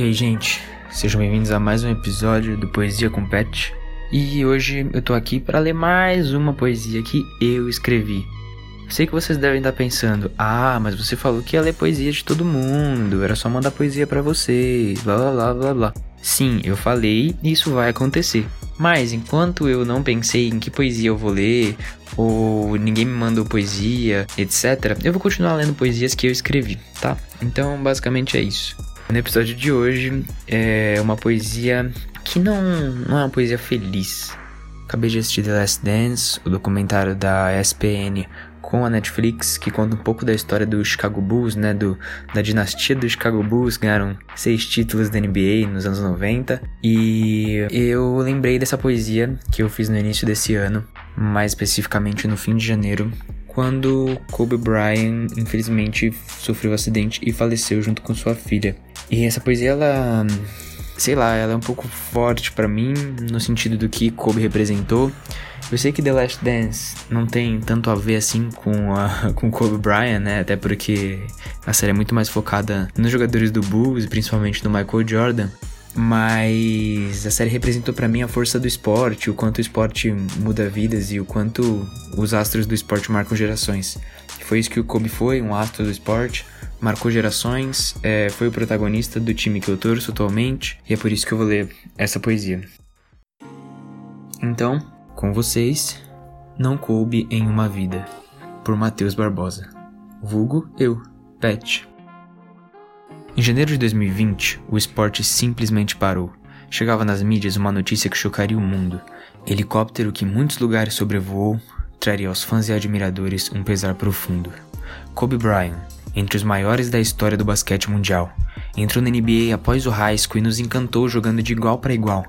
E aí, gente, sejam bem-vindos a mais um episódio do Poesia com Pet. E hoje eu tô aqui para ler mais uma poesia que eu escrevi. Sei que vocês devem estar pensando: "Ah, mas você falou que ia ler poesia de todo mundo, era só mandar poesia para vocês", blá blá blá blá blá. Sim, eu falei e isso vai acontecer. Mas enquanto eu não pensei em que poesia eu vou ler, ou ninguém me mandou poesia, etc., eu vou continuar lendo poesias que eu escrevi, tá? Então, basicamente é isso. No episódio de hoje é uma poesia que não, não é uma poesia feliz. Acabei de assistir The Last Dance, o documentário da ESPN com a Netflix, que conta um pouco da história do Chicago Bulls, né, do, da dinastia do Chicago Bulls, ganharam seis títulos da NBA nos anos 90, e eu lembrei dessa poesia que eu fiz no início desse ano, mais especificamente no fim de janeiro, quando Kobe Bryant infelizmente sofreu um acidente e faleceu junto com sua filha. E essa poesia ela sei lá, ela é um pouco forte para mim no sentido do que Kobe representou. Eu sei que The Last Dance não tem tanto a ver assim com a, com Kobe Bryant, né? Até porque a série é muito mais focada nos jogadores do Bulls, principalmente no Michael Jordan. Mas a série representou para mim a força do esporte, o quanto o esporte muda vidas e o quanto os astros do esporte marcam gerações. Foi isso que o Kobe foi, um astro do esporte, marcou gerações, é, foi o protagonista do time que eu torço atualmente, e é por isso que eu vou ler essa poesia. Então, com vocês, Não Coube em Uma Vida, por Matheus Barbosa. Vulgo eu, Pet. Em janeiro de 2020, o esporte simplesmente parou. Chegava nas mídias uma notícia que chocaria o mundo. Helicóptero que em muitos lugares sobrevoou traria aos fãs e admiradores um pesar profundo. Kobe Bryant, entre os maiores da história do basquete mundial, entrou na NBA após o high school e nos encantou jogando de igual para igual.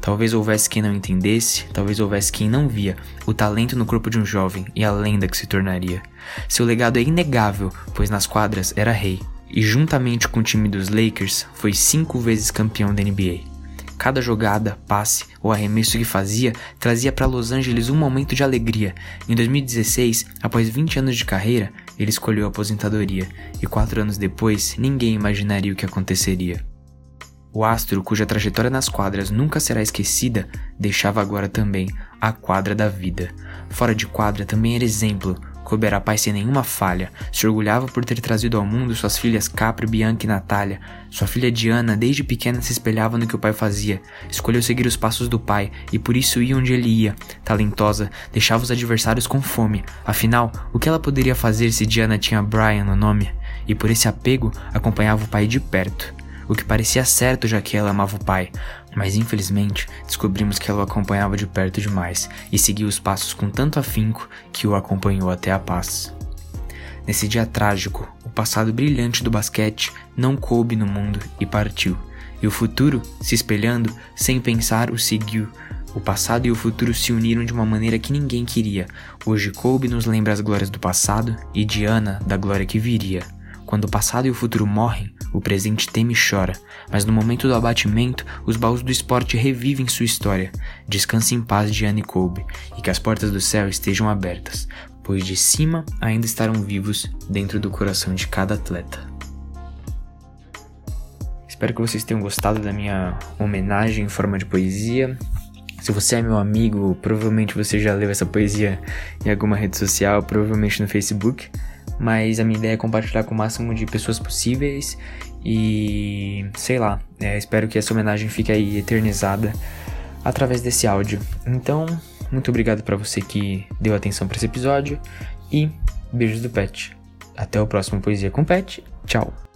Talvez houvesse quem não entendesse, talvez houvesse quem não via o talento no corpo de um jovem e a lenda que se tornaria. Seu legado é inegável, pois nas quadras era rei, e juntamente com o time dos Lakers foi cinco vezes campeão da NBA. Cada jogada, passe ou arremesso que fazia trazia para Los Angeles um momento de alegria. Em 2016, após 20 anos de carreira, ele escolheu a aposentadoria e quatro anos depois ninguém imaginaria o que aconteceria. O astro, cuja trajetória nas quadras nunca será esquecida, deixava agora também a quadra da vida. Fora de quadra também era exemplo, Kobe era pai sem nenhuma falha, se orgulhava por ter trazido ao mundo suas filhas Capri, Bianca e Natália. Sua filha Diana, desde pequena, se espelhava no que o pai fazia, escolheu seguir os passos do pai e por isso ia onde ele ia. Talentosa, deixava os adversários com fome. Afinal, o que ela poderia fazer se Diana tinha Brian no nome? E por esse apego, acompanhava o pai de perto o que parecia certo já que ela amava o pai, mas infelizmente descobrimos que ela o acompanhava de perto demais e seguiu os passos com tanto afinco que o acompanhou até a paz. Nesse dia trágico, o passado brilhante do basquete não coube no mundo e partiu, e o futuro, se espelhando, sem pensar, o seguiu. O passado e o futuro se uniram de uma maneira que ninguém queria. Hoje Kobe nos lembra as glórias do passado e Diana da glória que viria. Quando o passado e o futuro morrem, o presente teme e chora, mas no momento do abatimento, os baús do esporte revivem sua história. Descanse em paz, Diane Kobe, e que as portas do céu estejam abertas, pois de cima ainda estarão vivos dentro do coração de cada atleta. Espero que vocês tenham gostado da minha homenagem em forma de poesia. Se você é meu amigo, provavelmente você já leu essa poesia em alguma rede social, provavelmente no Facebook mas a minha ideia é compartilhar com o máximo de pessoas possíveis e sei lá, é, espero que essa homenagem fique aí eternizada através desse áudio. Então, muito obrigado para você que deu atenção para esse episódio e beijos do Pet. Até o próximo Poesia com Pet. Tchau.